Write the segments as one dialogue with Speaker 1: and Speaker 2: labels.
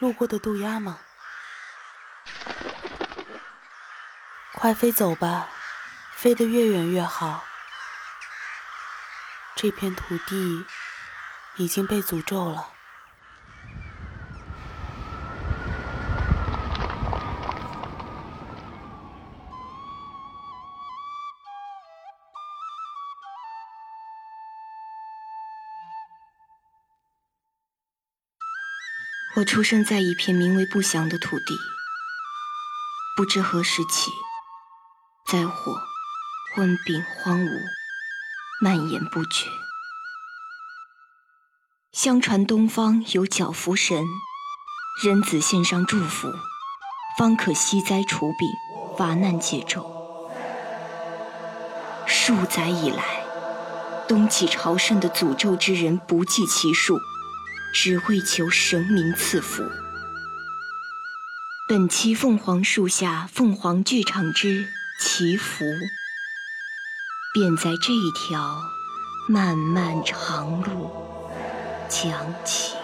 Speaker 1: 路过的渡鸦吗？快飞走吧，飞得越远越好。这片土地已经被诅咒了。
Speaker 2: 出生在一片名为不祥的土地，不知何时起，灾祸、瘟病、荒芜蔓延不绝。相传东方有角福神，人子献上祝福，方可息灾除病、伐难解咒。数载以来，东起朝圣的诅咒之人不计其数。只为求神明赐福。本期凤凰树下凤凰剧场之祈福，便在这一条漫漫长路讲起。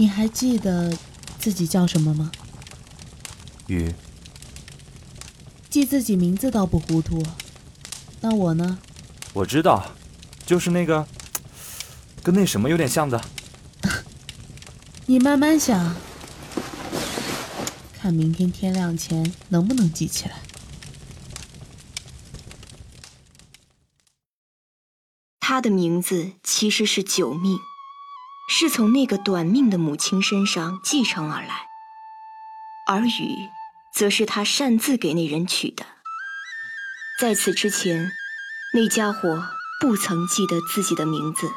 Speaker 1: 你还记得？自己叫什么吗？
Speaker 3: 雨。
Speaker 1: 记自己名字倒不糊涂，那我呢？
Speaker 3: 我知道，就是那个，跟那什么有点像的。
Speaker 1: 你慢慢想，看明天天亮前能不能记起来。
Speaker 2: 他的名字其实是九命。是从那个短命的母亲身上继承而来，而雨，则是他擅自给那人取的。在此之前，那家伙不曾记得自己的名字。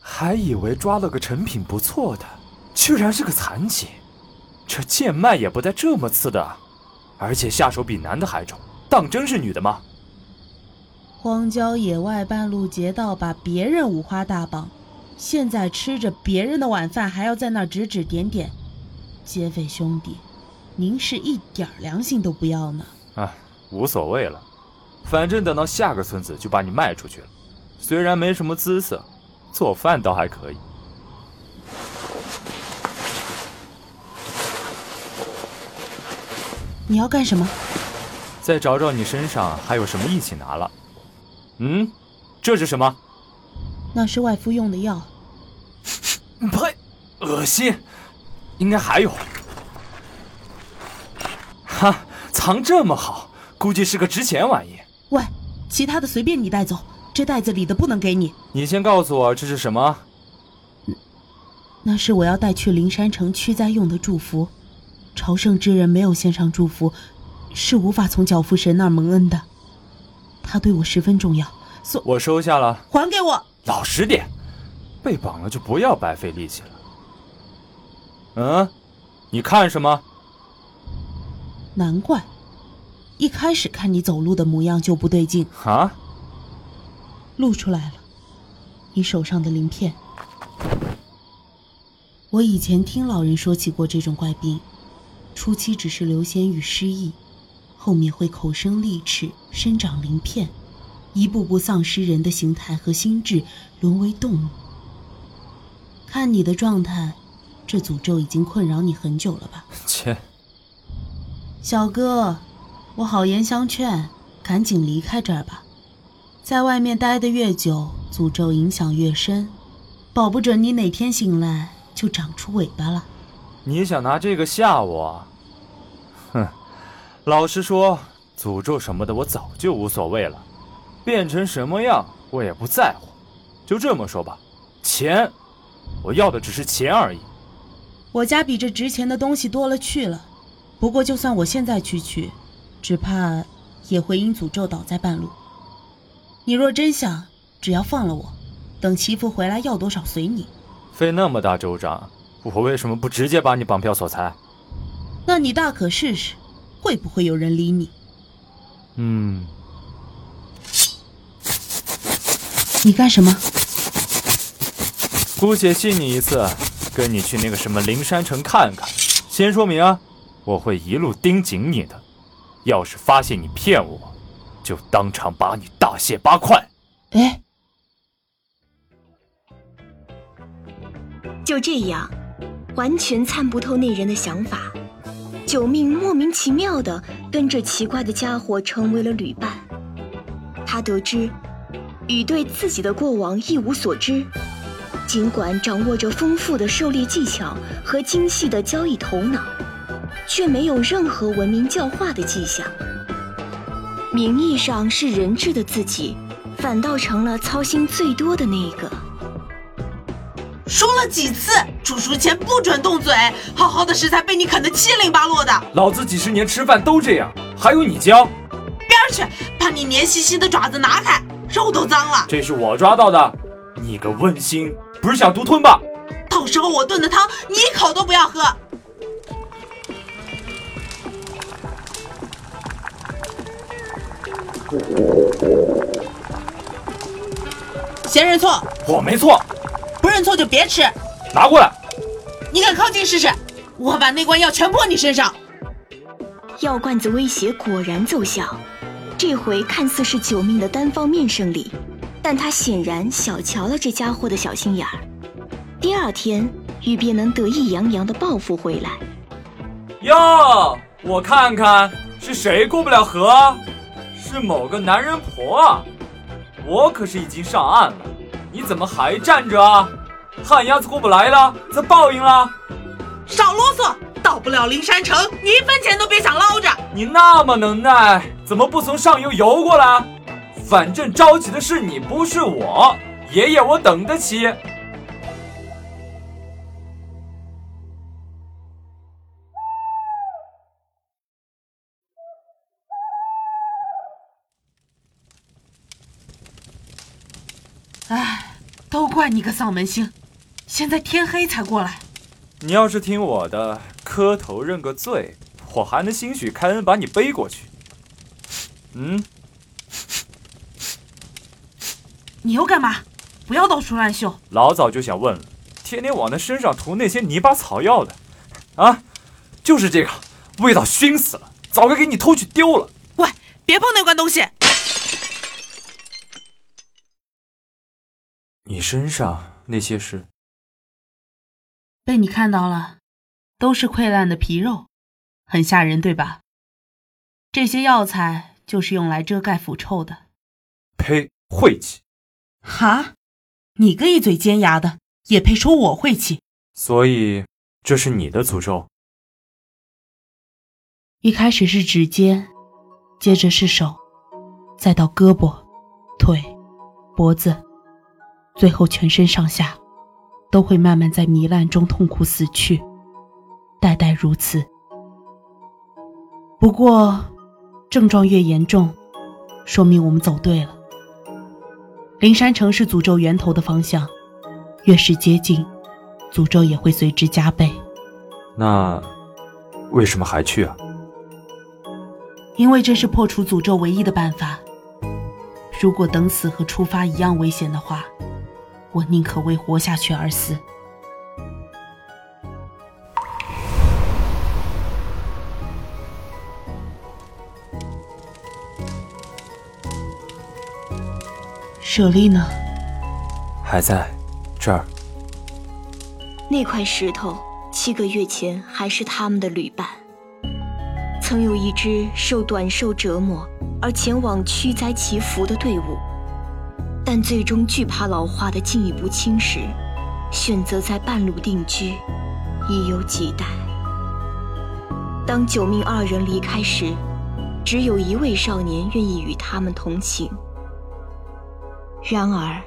Speaker 3: 还以为抓了个成品不错的。居然是个残疾，这贱卖也不带这么次的，而且下手比男的还重，当真是女的吗？
Speaker 1: 荒郊野外半路劫道，把别人五花大绑，现在吃着别人的晚饭，还要在那指指点点，劫匪兄弟，您是一点良心都不要呢？
Speaker 3: 啊，无所谓了，反正等到下个村子就把你卖出去了。虽然没什么姿色，做饭倒还可以。
Speaker 1: 你要干什么？
Speaker 3: 再找找你身上还有什么一起拿了。嗯，这是什么？
Speaker 1: 那是外敷用的药。
Speaker 3: 呸！恶心！应该还有。哈，藏这么好，估计是个值钱玩意。
Speaker 1: 喂，其他的随便你带走，这袋子里的不能给你。
Speaker 3: 你先告诉我这是什么？
Speaker 1: 那是我要带去灵山城驱灾用的祝福。朝圣之人没有献上祝福，是无法从脚夫神那儿蒙恩的。他对我十分重要，所
Speaker 3: 我收下了。
Speaker 1: 还给我！
Speaker 3: 老实点，被绑了就不要白费力气了。嗯，你看什么？
Speaker 1: 难怪，一开始看你走路的模样就不对劲。
Speaker 3: 啊？
Speaker 1: 露出来了，你手上的鳞片。我以前听老人说起过这种怪病。初期只是流涎与失忆，后面会口生利齿、生长鳞片，一步步丧失人的形态和心智，沦为动物。看你的状态，这诅咒已经困扰你很久了吧？
Speaker 3: 切，
Speaker 1: 小哥，我好言相劝，赶紧离开这儿吧。在外面待得越久，诅咒影响越深，保不准你哪天醒来就长出尾巴了。
Speaker 3: 你想拿这个吓我？哼！老实说，诅咒什么的我早就无所谓了，变成什么样我也不在乎。就这么说吧，钱，我要的只是钱而已。
Speaker 1: 我家比这值钱的东西多了去了，不过就算我现在去取，只怕也会因诅咒倒在半路。你若真想，只要放了我，等媳妇回来要多少随你。
Speaker 3: 费那么大周章。我为什么不直接把你绑票索财？
Speaker 1: 那你大可试试，会不会有人理你？
Speaker 3: 嗯，
Speaker 1: 你干什么？
Speaker 3: 姑且信你一次，跟你去那个什么灵山城看看。先说明啊，我会一路盯紧你的。要是发现你骗我，就当场把你大卸八块。
Speaker 1: 哎，
Speaker 2: 就这样，完全参不透那人的想法。九命莫名其妙的跟这奇怪的家伙成为了旅伴。他得知禹对自己的过往一无所知，尽管掌握着丰富的狩猎技巧和精细的交易头脑，却没有任何文明教化的迹象。名义上是人质的自己，反倒成了操心最多的那一个。
Speaker 4: 说了几次，煮熟前不准动嘴。好好的食材被你啃得七零八落的。
Speaker 3: 老子几十年吃饭都这样，还用你教？
Speaker 4: 边去，把你黏兮兮的爪子拿开，肉都脏了。
Speaker 3: 这是我抓到的，你个问心，不是想独吞吧？
Speaker 4: 到时候我炖的汤，你一口都不要喝。先认错，
Speaker 3: 我没错。
Speaker 4: 不认错就别吃，
Speaker 3: 拿过来。
Speaker 4: 你敢靠近试试？我把那罐药全泼你身上。
Speaker 2: 药罐子威胁果然奏效，这回看似是九命的单方面胜利，但他显然小瞧了这家伙的小心眼儿。第二天，玉便能得意洋洋的报复回来。
Speaker 3: 哟，我看看是谁过不了河？是某个男人婆啊！我可是已经上岸了。你怎么还站着啊？旱鸭子过不来了，遭报应了。
Speaker 4: 少啰嗦，到不了灵山城，你一分钱都别想捞着。
Speaker 3: 你那么能耐，怎么不从上游游过来？反正着急的是你，不是我。爷爷，我等得起。
Speaker 4: 唉。都怪你个丧门星！现在天黑才过来。
Speaker 3: 你要是听我的，磕头认个罪，我还能兴许开恩把你背过去。嗯？
Speaker 4: 你又干嘛？不要到处乱嗅！
Speaker 3: 老早就想问了，天天往他身上涂那些泥巴草药的，啊，就是这个，味道熏死了，早该给你偷去丢了。
Speaker 4: 喂，别碰那罐东西！
Speaker 3: 你身上那些是
Speaker 1: 被你看到了，都是溃烂的皮肉，很吓人，对吧？这些药材就是用来遮盖腐臭的。
Speaker 3: 呸！晦气！
Speaker 1: 哈！你个一嘴尖牙的，也配说我晦气？
Speaker 3: 所以这是你的诅咒。
Speaker 1: 一开始是指尖，接着是手，再到胳膊、腿、脖子。最后，全身上下都会慢慢在糜烂中痛苦死去，代代如此。不过，症状越严重，说明我们走对了。灵山城是诅咒源头的方向，越是接近，诅咒也会随之加倍。
Speaker 3: 那为什么还去啊？
Speaker 1: 因为这是破除诅咒唯一的办法。如果等死和出发一样危险的话，我宁可为活下去而死。舍利呢？
Speaker 3: 还在这儿。
Speaker 2: 那块石头七个月前还是他们的旅伴，曾有一支受短寿折磨而前往驱灾祈福的队伍。但最终惧怕老化的进一步侵蚀，选择在半路定居，已有几代。当九命二人离开时，只有一位少年愿意与他们同行。然而，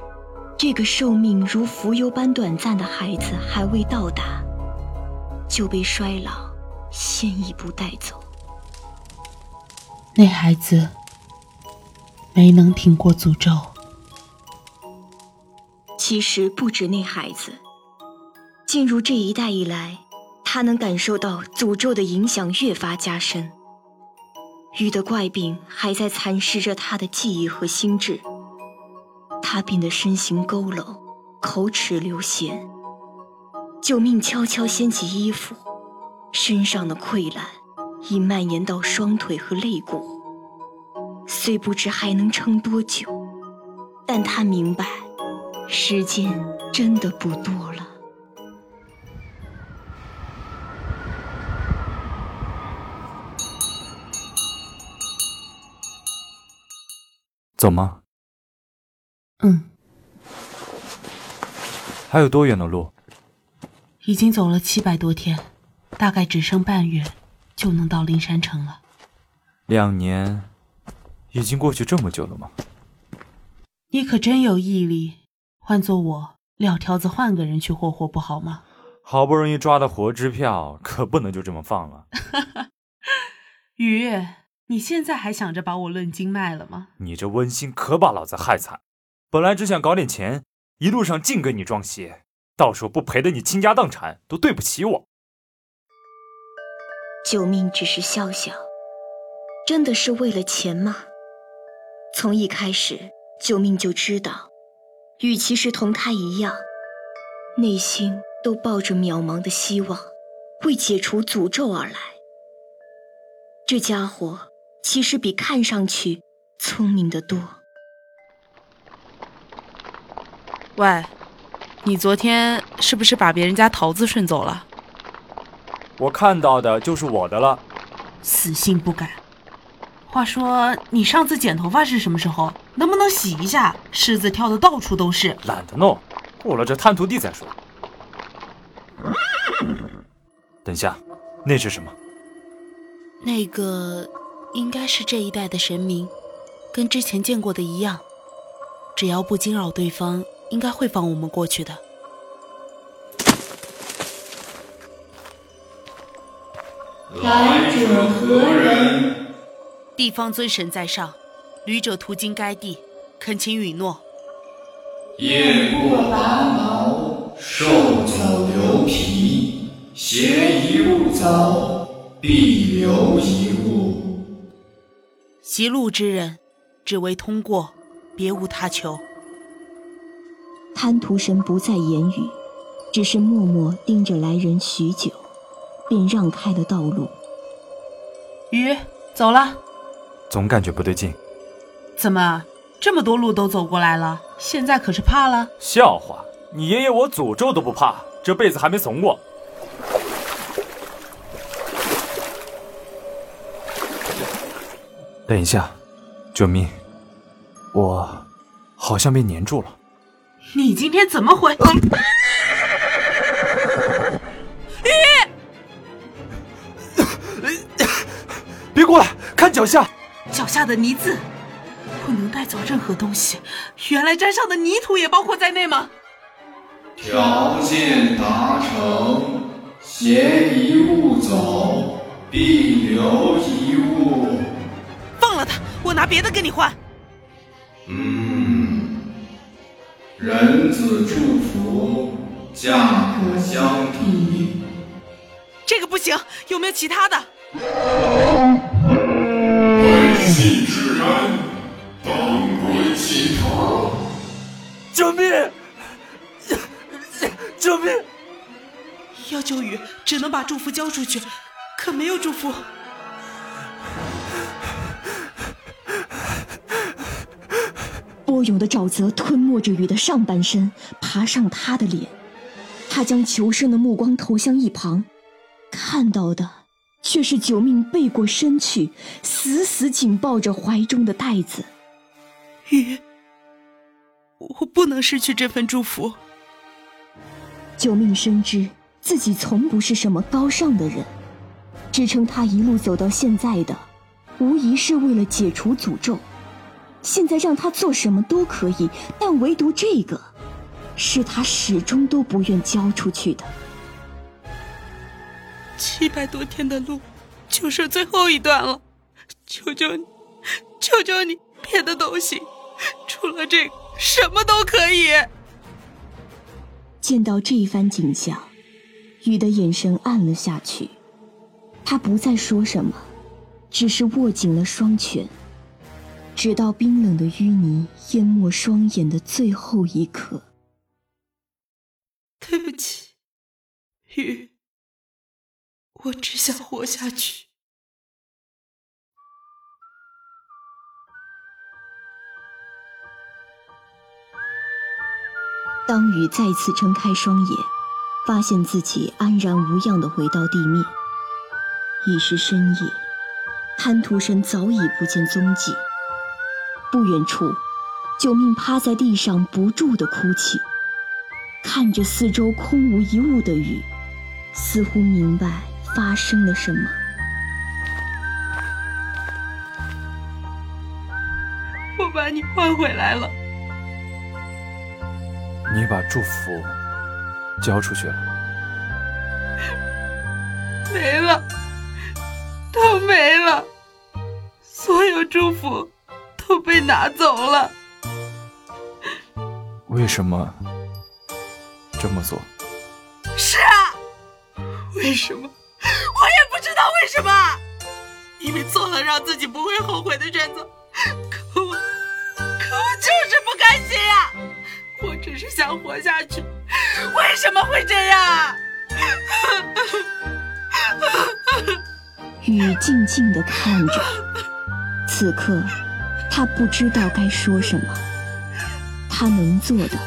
Speaker 2: 这个寿命如浮游般短暂的孩子还未到达，就被衰老先一步带走。
Speaker 1: 那孩子没能挺过诅咒。
Speaker 2: 其实不止那孩子，进入这一代以来，他能感受到诅咒的影响越发加深。雨的怪病还在蚕食着他的记忆和心智，他变得身形佝偻，口齿流涎。救命悄悄掀起衣服，身上的溃烂已蔓延到双腿和肋骨。虽不知还能撑多久，但他明白，时间真的不多了。
Speaker 3: 走吗？
Speaker 1: 嗯，
Speaker 3: 还有多远的路？
Speaker 1: 已经走了七百多天，大概只剩半月，就能到灵山城了。
Speaker 3: 两年，已经过去这么久了吗？
Speaker 1: 你可真有毅力，换做我，撂挑子换个人去霍霍不好吗？
Speaker 3: 好不容易抓的活支票，可不能就这么放了。
Speaker 1: 雨，你现在还想着把我论斤卖了吗？
Speaker 3: 你这温馨可把老子害惨，本来只想搞点钱，一路上净给你装鞋，到时候不赔得你倾家荡产，都对不起我。
Speaker 2: 救命只是笑笑，真的是为了钱吗？从一开始，救命就知道，与其是同他一样，内心都抱着渺茫的希望，为解除诅咒而来。这家伙其实比看上去聪明的多。
Speaker 1: 喂，你昨天是不是把别人家桃子顺走了？
Speaker 3: 我看到的就是我的了。
Speaker 1: 死性不改。话说，你上次剪头发是什么时候？能不能洗一下？虱子跳的到处都是。
Speaker 3: 懒得弄，过了这滩涂地再说。等下，那是什么？
Speaker 1: 那个应该是这一带的神明，跟之前见过的一样，只要不惊扰对方，应该会放我们过去的。
Speaker 5: 来者何人？
Speaker 1: 地方尊神在上，旅者途经该地，恳请允诺。
Speaker 5: 雁过拔毛，兽走留皮，携一物走，必留一物。
Speaker 1: 习路之人，只为通过，别无他求。
Speaker 2: 贪图神不再言语，只是默默盯着来人许久，便让开了道路。
Speaker 1: 雨，走了。
Speaker 3: 总感觉不对劲。
Speaker 1: 怎么这么多路都走过来了？现在可是怕了？
Speaker 3: 笑话，你爷爷我诅咒都不怕，这辈子还没怂过。等一下，救命！我好像被粘住了。
Speaker 1: 你今天怎么回？
Speaker 3: 别过来，看脚下，
Speaker 1: 脚下的泥渍，不能带走任何东西。原来沾上的泥土也包括在内吗？
Speaker 5: 条件达成，携一物走，必留一物。
Speaker 1: 放了他，我拿别的跟你换。
Speaker 5: 嗯，人字祝福，价可相抵。
Speaker 1: 这个不行，有没有其他的？
Speaker 3: 救命！救命！
Speaker 1: 要救雨，只能把祝福交出去，可没有祝福。
Speaker 2: 波涌的沼泽吞没着雨的上半身，爬上他的脸。他将求生的目光投向一旁，看到的却是九命背过身去，死死紧抱着怀中的袋子。
Speaker 1: 雨，我不能失去这份祝福。
Speaker 2: 九命深知自己从不是什么高尚的人，支撑他一路走到现在的，无疑是为了解除诅咒。现在让他做什么都可以，但唯独这个，是他始终都不愿交出去的。
Speaker 1: 七百多天的路，就剩最后一段了，求求你，求求你，别的东西，除了这个，什么都可以。
Speaker 2: 见到这一番景象，雨的眼神暗了下去。他不再说什么，只是握紧了双拳，直到冰冷的淤泥淹没双眼的最后一刻。
Speaker 1: 对不起，雨，我只想活下去。
Speaker 2: 当雨再次睁开双眼，发现自己安然无恙的回到地面，已是深夜，贪图神早已不见踪迹。不远处，九命趴在地上不住的哭泣，看着四周空无一物的雨，似乎明白发生了什么。
Speaker 1: 我把你换回来了。
Speaker 3: 你把祝福交出去了，
Speaker 1: 没了，都没了，所有祝福都被拿走了。
Speaker 3: 为什么这么做？
Speaker 1: 是啊，为什么？我也不知道为什么。因为做了让自己不会后悔的选择，可我，可我就是不甘心呀。我只是想活下去，为什么会这样？
Speaker 2: 雨静静的看着，此刻他不知道该说什么，他能做的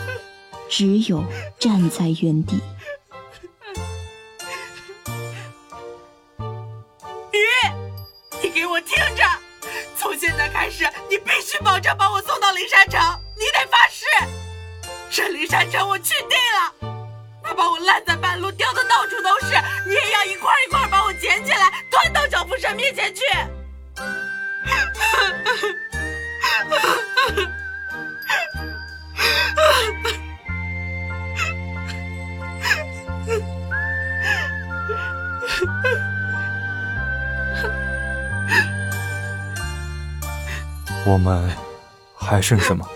Speaker 2: 只有站在原地。
Speaker 1: 雨，你给我听着，从现在开始，你必须保证把我送到灵山城，你得发誓。这灵山城我去定了，他把我烂在半路，掉的到处都是，你也要一块一块把我捡起来，端到小福生面前去。
Speaker 3: 我们还剩什么？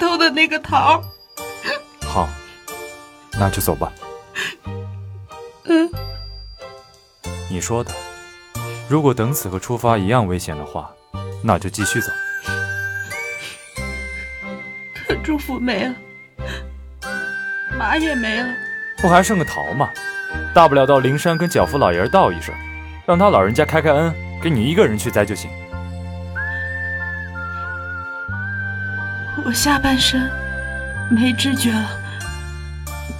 Speaker 1: 偷的那个桃。
Speaker 3: 好，那就走吧。
Speaker 1: 嗯，
Speaker 3: 你说的，如果等死和出发一样危险的话，那就继续走。
Speaker 1: 可祝福没了，马也没了，
Speaker 3: 不还剩个桃吗？大不了到灵山跟脚夫老爷道一声，让他老人家开开恩，给你一个人去栽就行。
Speaker 1: 我下半身没知觉了，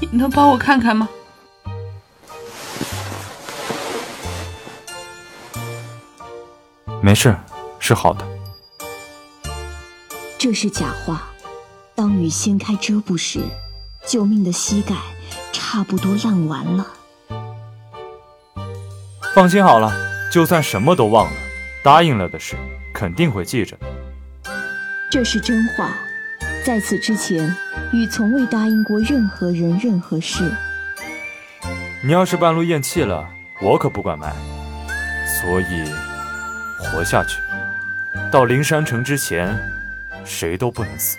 Speaker 1: 你能帮我看看吗？
Speaker 3: 没事，是好的。
Speaker 2: 这是假话。当雨掀开遮布时，救命的膝盖差不多烂完了。
Speaker 3: 放心好了，就算什么都忘了，答应了的事肯定会记着。
Speaker 2: 这是真话。在此之前，雨从未答应过任何人任何事。
Speaker 3: 你要是半路咽气了，我可不管埋。所以，活下去，到灵山城之前，谁都不能死。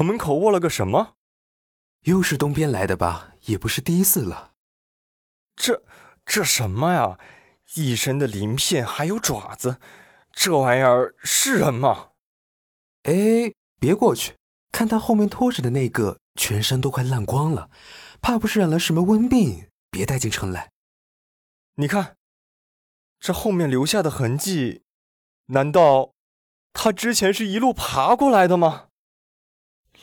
Speaker 6: 城门口卧了个什么？
Speaker 7: 又是东边来的吧？也不是第一次了。
Speaker 6: 这这什么呀？一身的鳞片，还有爪子，这玩意儿是人吗？
Speaker 7: 哎，别过去，看他后面拖着的那个，全身都快烂光了，怕不是染了什么瘟病，别带进城来。
Speaker 6: 你看，这后面留下的痕迹，难道他之前是一路爬过来的吗？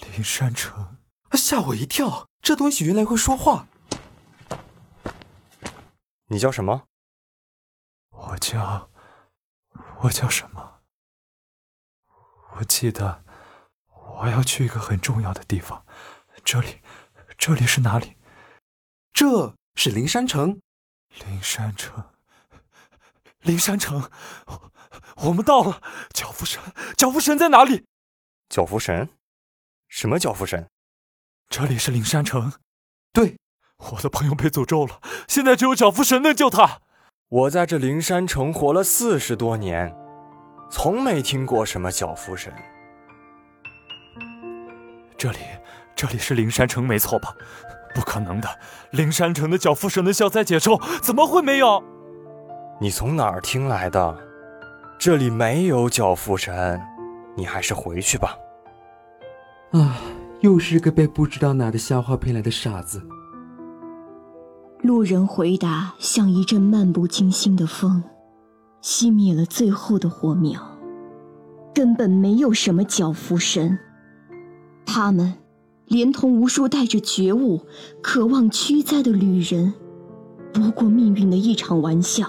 Speaker 3: 灵山城，
Speaker 7: 吓我一跳！这东西原来会说话。
Speaker 6: 你叫什么？
Speaker 3: 我叫……我叫什么？我记得我要去一个很重要的地方。这里，这里是哪里？
Speaker 7: 这是灵山城。
Speaker 3: 灵山城，灵山城，我们到了。脚夫神，脚夫神在哪里？
Speaker 6: 脚夫神？什么脚夫神？
Speaker 3: 这里是灵山城。
Speaker 7: 对，
Speaker 3: 我的朋友被诅咒了，现在只有角父神能救他。
Speaker 6: 我在这灵山城活了四十多年，从没听过什么角父神。
Speaker 3: 这里，这里是灵山城没错吧？不可能的，灵山城的角父神能消灾解咒，怎么会没有？
Speaker 6: 你从哪儿听来的？这里没有角父神，你还是回去吧。
Speaker 7: 啊，又是个被不知道哪的瞎话骗来的傻子。
Speaker 2: 路人回答像一阵漫不经心的风，熄灭了最后的火苗。根本没有什么角父神，他们连同无数带着觉悟、渴望驱灾的旅人，不过命运的一场玩笑。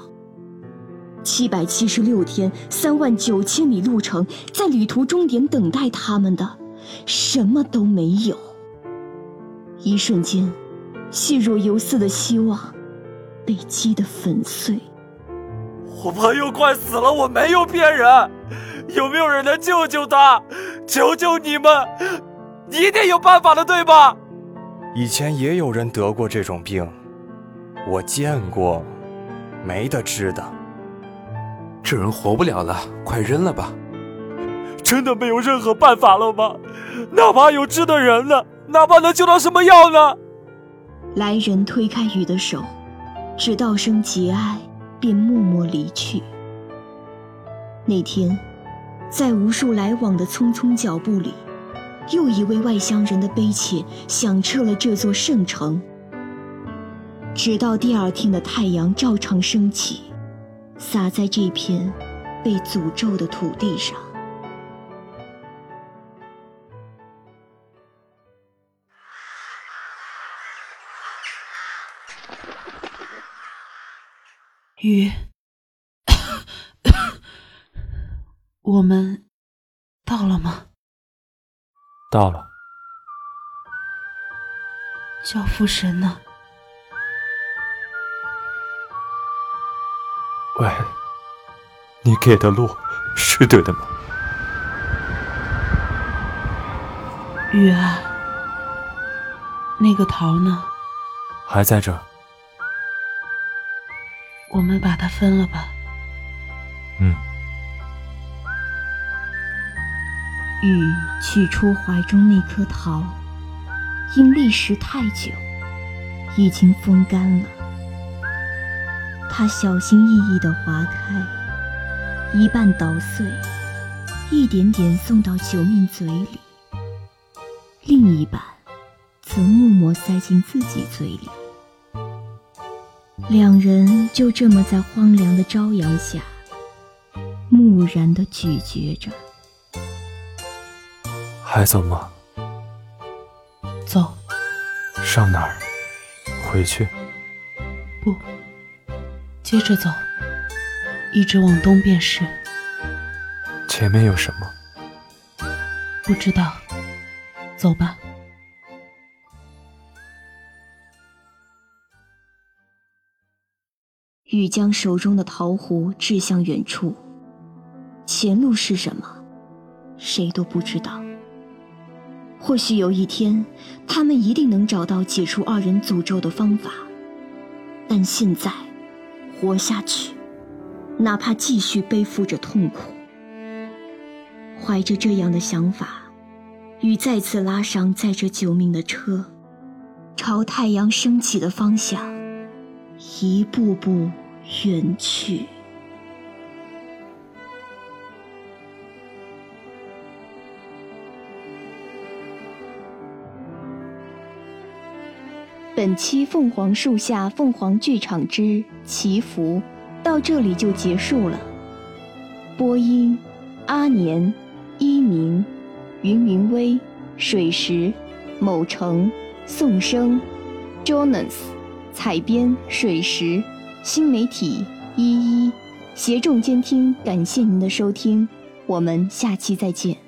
Speaker 2: 七百七十六天，三万九千里路程，在旅途终点等待他们的，什么都没有。一瞬间，细若游丝的希望被击得粉碎。
Speaker 3: 我朋友快死了，我没有骗人。有没有人能救救他？求求你们，一定有办法的，对吧？
Speaker 6: 以前也有人得过这种病，我见过，没得治的。
Speaker 7: 这人活不了了，快扔了吧！
Speaker 3: 真的没有任何办法了吗？哪怕有治的人呢？哪怕能救到什么药呢？
Speaker 2: 来人推开雨的手，只道声节哀，便默默离去。那天，在无数来往的匆匆脚步里，又一位外乡人的悲切响彻了这座圣城。直到第二天的太阳照常升起。洒在这片被诅咒的土地上。
Speaker 1: 雨，我们到了吗？
Speaker 3: 到了。
Speaker 1: 教父神呢？
Speaker 3: 喂，你给的路是对的吗？
Speaker 1: 雨啊，那个桃呢？
Speaker 3: 还在这。
Speaker 1: 我们把它分了吧。
Speaker 3: 嗯。
Speaker 2: 雨取出怀中那颗桃，因历时太久，已经风干了。他小心翼翼地划开，一半捣碎，一点点送到九命嘴里；另一半则默默塞进自己嘴里。两人就这么在荒凉的朝阳下，木然的咀嚼着。
Speaker 3: 还走吗？
Speaker 1: 走。
Speaker 3: 上哪儿？回去。
Speaker 1: 不。接着走，一直往东便是。
Speaker 3: 前面有什么？
Speaker 1: 不知道。走吧。
Speaker 2: 雨将手中的桃壶掷向远处。前路是什么？谁都不知道。或许有一天，他们一定能找到解除二人诅咒的方法。但现在。活下去，哪怕继续背负着痛苦。怀着这样的想法，雨再次拉上载着救命的车，朝太阳升起的方向一步步远去。本期《凤凰树下凤凰剧场之祈福》到这里就结束了。播音：阿年、一鸣、云云微、水石、某成、宋生、Jonas，采编：水石，新媒体：一一，协众监听。感谢您的收听，我们下期再见。